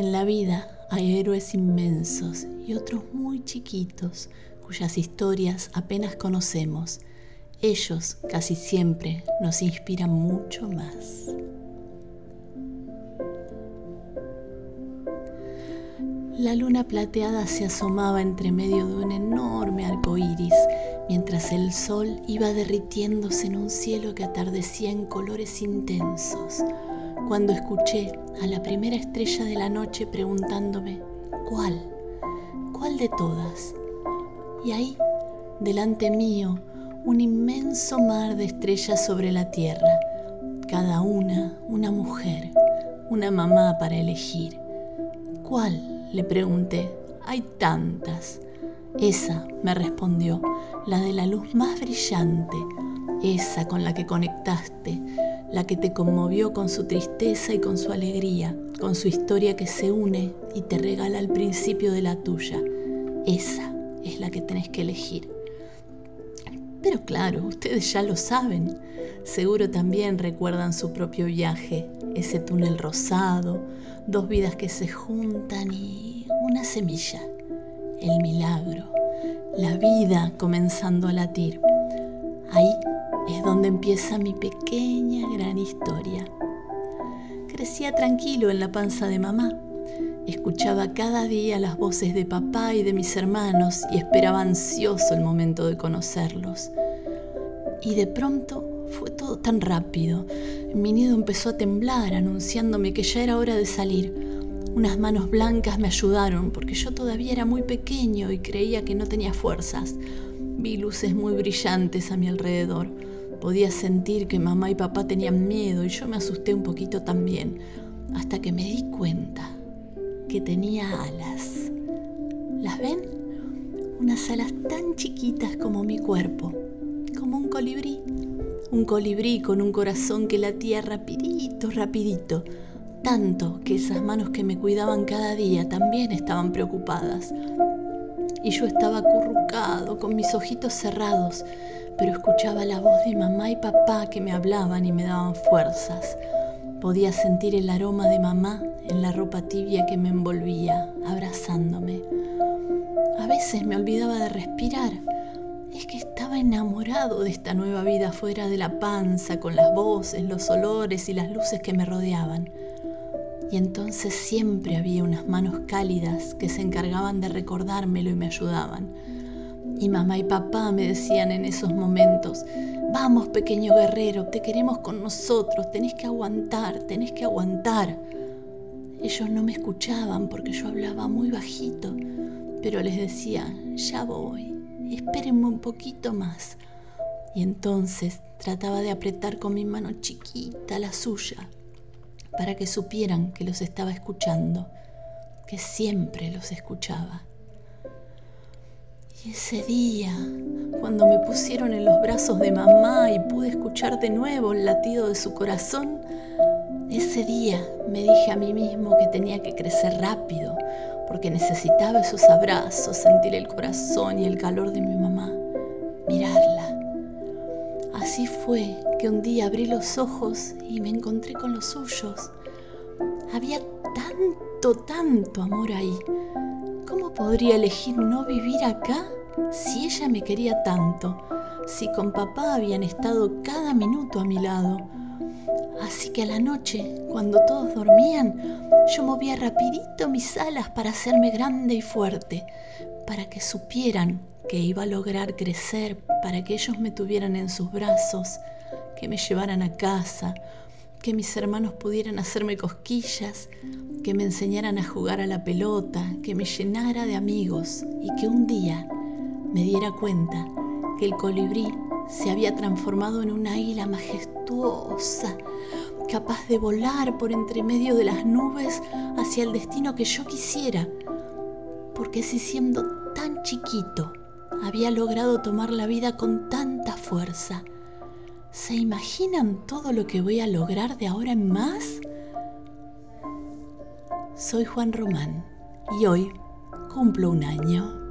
En la vida hay héroes inmensos y otros muy chiquitos cuyas historias apenas conocemos. Ellos casi siempre nos inspiran mucho más. La luna plateada se asomaba entre medio de un enorme arco iris, mientras el sol iba derritiéndose en un cielo que atardecía en colores intensos. Cuando escuché a la primera estrella de la noche preguntándome, ¿cuál? ¿Cuál de todas? Y ahí, delante mío, un inmenso mar de estrellas sobre la tierra, cada una una mujer, una mamá para elegir. ¿Cuál? Le pregunté. Hay tantas. Esa, me respondió, la de la luz más brillante, esa con la que conectaste, la que te conmovió con su tristeza y con su alegría, con su historia que se une y te regala el principio de la tuya. Esa es la que tenés que elegir. Pero claro, ustedes ya lo saben. Seguro también recuerdan su propio viaje, ese túnel rosado, dos vidas que se juntan y una semilla, el milagro, la vida comenzando a latir. Ahí es donde empieza mi pequeña gran historia. Crecía tranquilo en la panza de mamá. Escuchaba cada día las voces de papá y de mis hermanos y esperaba ansioso el momento de conocerlos. Y de pronto fue todo tan rápido. Mi nido empezó a temblar, anunciándome que ya era hora de salir. Unas manos blancas me ayudaron porque yo todavía era muy pequeño y creía que no tenía fuerzas. Vi luces muy brillantes a mi alrededor. Podía sentir que mamá y papá tenían miedo y yo me asusté un poquito también, hasta que me di cuenta que tenía alas. ¿Las ven? Unas alas tan chiquitas como mi cuerpo, como un colibrí un colibrí con un corazón que latía rapidito, rapidito, tanto que esas manos que me cuidaban cada día también estaban preocupadas. Y yo estaba acurrucado, con mis ojitos cerrados, pero escuchaba la voz de mamá y papá que me hablaban y me daban fuerzas. Podía sentir el aroma de mamá en la ropa tibia que me envolvía, abrazándome. A veces me olvidaba de respirar es que estaba enamorado de esta nueva vida fuera de la panza, con las voces, los olores y las luces que me rodeaban. Y entonces siempre había unas manos cálidas que se encargaban de recordármelo y me ayudaban. Y mamá y papá me decían en esos momentos, vamos pequeño guerrero, te queremos con nosotros, tenés que aguantar, tenés que aguantar. Ellos no me escuchaban porque yo hablaba muy bajito, pero les decía, ya voy, espérenme un poquito más. Y entonces trataba de apretar con mi mano chiquita la suya para que supieran que los estaba escuchando, que siempre los escuchaba. Y ese día, cuando me pusieron en los brazos de mamá y pude escuchar de nuevo el latido de su corazón, ese día me dije a mí mismo que tenía que crecer rápido, porque necesitaba esos abrazos, sentir el corazón y el calor de mi mamá, mirarla. Así fue que un día abrí los ojos y me encontré con los suyos. Había tanto, tanto amor ahí. ¿Cómo podría elegir no vivir acá si ella me quería tanto? Si con papá habían estado cada minuto a mi lado Así que a la noche, cuando todos dormían, yo movía rapidito mis alas para hacerme grande y fuerte, para que supieran que iba a lograr crecer, para que ellos me tuvieran en sus brazos, que me llevaran a casa, que mis hermanos pudieran hacerme cosquillas, que me enseñaran a jugar a la pelota, que me llenara de amigos y que un día me diera cuenta que el colibrí se había transformado en una águila majestuosa, capaz de volar por entre medio de las nubes hacia el destino que yo quisiera, porque si siendo tan chiquito había logrado tomar la vida con tanta fuerza, ¿se imaginan todo lo que voy a lograr de ahora en más? Soy Juan Román y hoy cumplo un año.